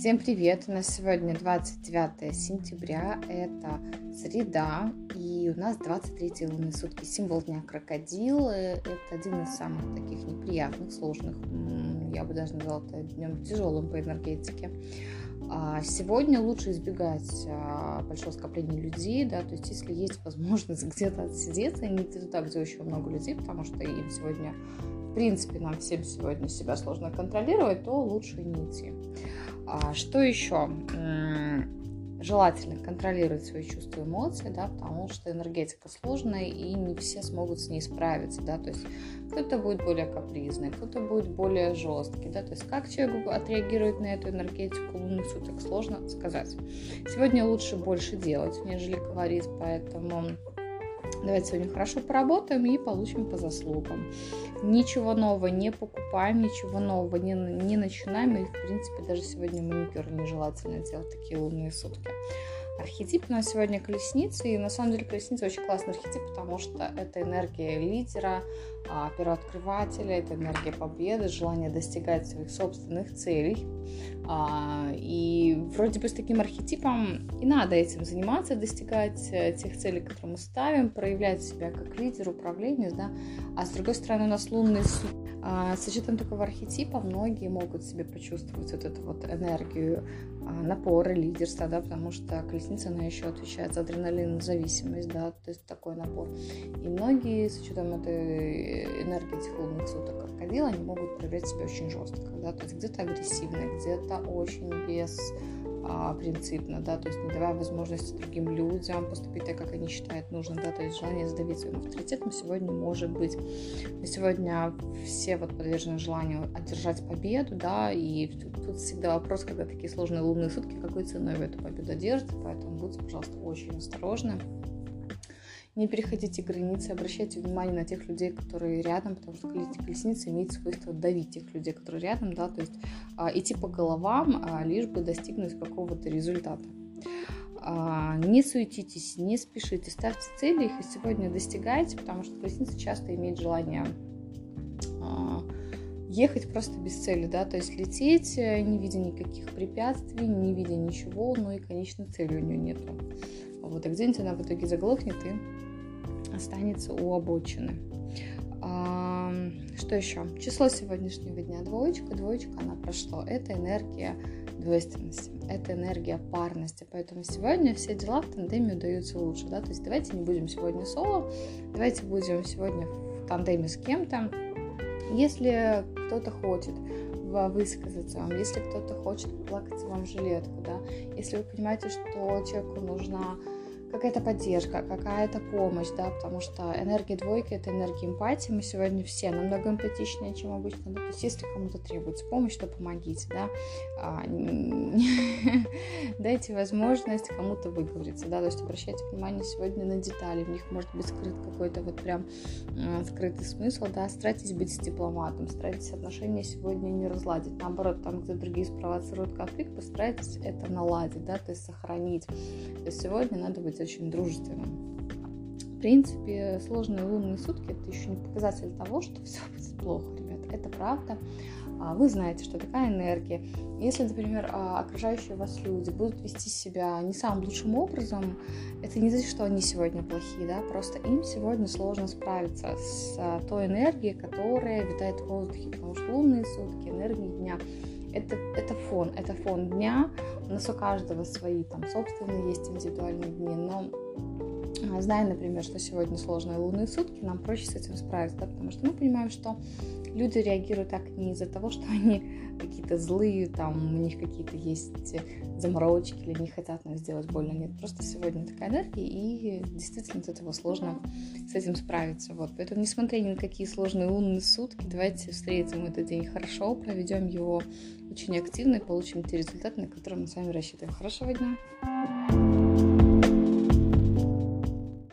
Всем привет! У нас сегодня 29 сентября, это среда, и у нас 23 лунные сутки. Символ дня крокодил. Это один из самых таких неприятных, сложных, я бы даже назвала это днем тяжелым по энергетике. А сегодня лучше избегать а, большого скопления людей, да, то есть если есть возможность где-то отсидеться, не туда, где очень много людей, потому что им сегодня, в принципе, нам всем сегодня себя сложно контролировать, то лучше не идти. А что еще? Желательно контролировать свои чувства и эмоции, да, потому что энергетика сложная, и не все смогут с ней справиться, да, то есть кто-то будет более капризный, кто-то будет более жесткий, да, то есть как человек отреагирует на эту энергетику лунных суток, сложно сказать. Сегодня лучше больше делать, нежели говорить, поэтому Давайте сегодня хорошо поработаем и получим по заслугам. Ничего нового не покупаем, ничего нового не, не начинаем. И, в принципе, даже сегодня маникюр нежелательно делать такие лунные сутки. Архетип у нас сегодня колесница, и на самом деле колесница очень классный архетип, потому что это энергия лидера, а, первооткрывателя, это энергия победы, желание достигать своих собственных целей. А, и вроде бы с таким архетипом и надо этим заниматься, достигать э, тех целей, которые мы ставим, проявлять себя как лидер, управленец, да. А с другой стороны у нас лунный а, с учетом такого архетипа многие могут себе почувствовать вот эту вот энергию а, напора, лидерства, да, потому что колесница, она еще отвечает за адреналинозависимость, да, то есть такой напор. И многие с учетом этой энергии этих лунных суток крокодила, они могут проявлять себя очень жестко, да, то есть где-то агрессивно, где-то очень без а, принципно, да, то есть не давая возможности другим людям поступить так, как они считают нужным, да, то есть желание сдавить своим авторитетом сегодня может быть. Но сегодня все вот подвержены желанию одержать победу, да, и тут всегда вопрос, когда такие сложные лунные сутки, какой ценой вы эту победу одержите, поэтому будьте, пожалуйста, очень осторожны не переходите границы, обращайте внимание на тех людей, которые рядом, потому что колесница имеет свойство давить тех людей, которые рядом, да, то есть а, идти по головам, а, лишь бы достигнуть какого-то результата. А, не суетитесь, не спешите, ставьте цели, их и сегодня достигайте, потому что колесница часто имеет желание а, ехать просто без цели, да, то есть лететь, э, не видя никаких препятствий, не видя ничего, но и конечной цели у нее нету. Вот, и где-нибудь она в итоге заглохнет и останется у обочины. А, что еще? Число сегодняшнего дня двоечка. Двоечка она про что? Это энергия двойственности, это энергия парности. Поэтому сегодня все дела в тандеме удаются лучше. Да? То есть давайте не будем сегодня соло, давайте будем сегодня в тандеме с кем-то. Если кто-то хочет высказаться вам, если кто-то хочет плакать вам жилетку, да, если вы понимаете, что человеку нужна какая-то поддержка, какая-то помощь, да, потому что энергия двойки — это энергия эмпатии, мы сегодня все намного эмпатичнее, чем обычно, да? то есть если кому-то требуется помощь, то помогите, да, а, дайте возможность кому-то выговориться, да, то есть обращайте внимание сегодня на детали, в них может быть скрыт какой-то вот прям э, скрытый смысл, да, старайтесь быть дипломатом, старайтесь отношения сегодня не разладить, наоборот, там, где другие спровоцируют конфликт, постарайтесь это наладить, да, то есть сохранить, то есть сегодня надо быть очень дружественным. В принципе, сложные лунные сутки это еще не показатель того, что все будет плохо, ребят. Это правда. А, вы знаете, что такая энергия. Если, например, а, окружающие вас люди будут вести себя не самым лучшим образом, это не значит, что они сегодня плохие, да, просто им сегодня сложно справиться с а, той энергией, которая витает в воздухе, потому что лунные сутки, энергии дня это, это фон, это фон дня. У нас у каждого свои там собственные есть индивидуальные дни, но зная, например, что сегодня сложные лунные сутки, нам проще с этим справиться, да, потому что мы понимаем, что люди реагируют так не из-за того, что они какие-то злые, там у них какие-то есть заморочки или не хотят нам сделать больно. Нет, просто сегодня такая энергия, и действительно от этого сложно с этим справиться. Вот. Поэтому, несмотря ни на какие сложные лунные сутки, давайте встретим этот день хорошо, проведем его очень активно и получим те результаты, на которые мы с вами рассчитываем. Хорошего дня!